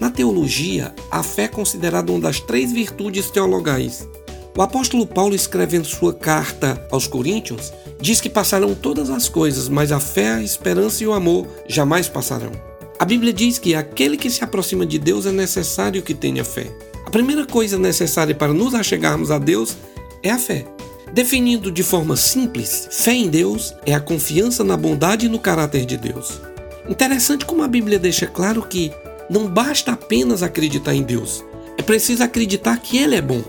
Na teologia, a fé é considerada uma das três virtudes teologais. O apóstolo Paulo, escrevendo sua carta aos Coríntios, diz que passarão todas as coisas, mas a fé, a esperança e o amor jamais passarão. A Bíblia diz que aquele que se aproxima de Deus é necessário que tenha fé. A primeira coisa necessária para nos achegarmos a Deus é a fé. Definindo de forma simples, fé em Deus é a confiança na bondade e no caráter de Deus. Interessante como a Bíblia deixa claro que não basta apenas acreditar em Deus, é preciso acreditar que Ele é bom.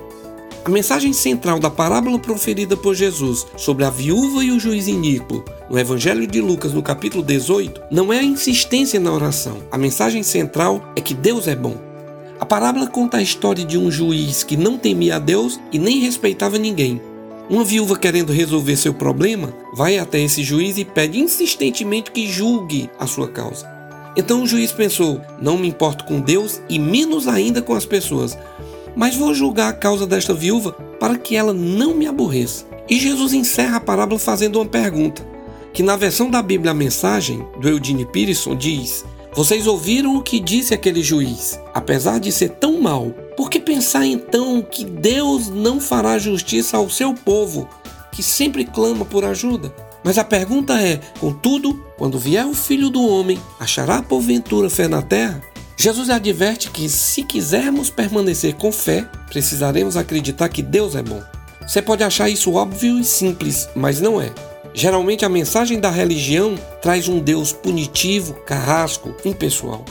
A mensagem central da parábola proferida por Jesus sobre a viúva e o juiz iníquo no Evangelho de Lucas, no capítulo 18, não é a insistência na oração. A mensagem central é que Deus é bom. A parábola conta a história de um juiz que não temia a Deus e nem respeitava ninguém. Uma viúva querendo resolver seu problema vai até esse juiz e pede insistentemente que julgue a sua causa. Então o juiz pensou: não me importo com Deus e menos ainda com as pessoas, mas vou julgar a causa desta viúva para que ela não me aborreça. E Jesus encerra a parábola fazendo uma pergunta, que na versão da Bíblia a mensagem do Eugene Peterson diz: Vocês ouviram o que disse aquele juiz? Apesar de ser tão mau, por que pensar então que Deus não fará justiça ao seu povo, que sempre clama por ajuda? Mas a pergunta é: contudo, quando vier o filho do homem, achará porventura fé na terra? Jesus adverte que, se quisermos permanecer com fé, precisaremos acreditar que Deus é bom. Você pode achar isso óbvio e simples, mas não é. Geralmente a mensagem da religião traz um Deus punitivo, carrasco, impessoal.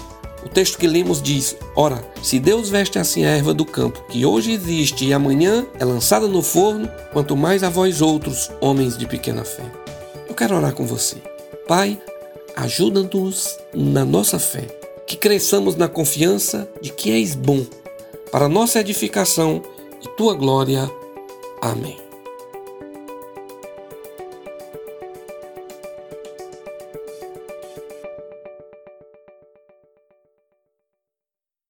O texto que lemos diz: Ora, se Deus veste assim a erva do campo, que hoje existe e amanhã é lançada no forno, quanto mais a vós outros, homens de pequena fé. Eu quero orar com você. Pai, ajuda-nos na nossa fé, que cresçamos na confiança de que és bom, para nossa edificação e tua glória. Amém.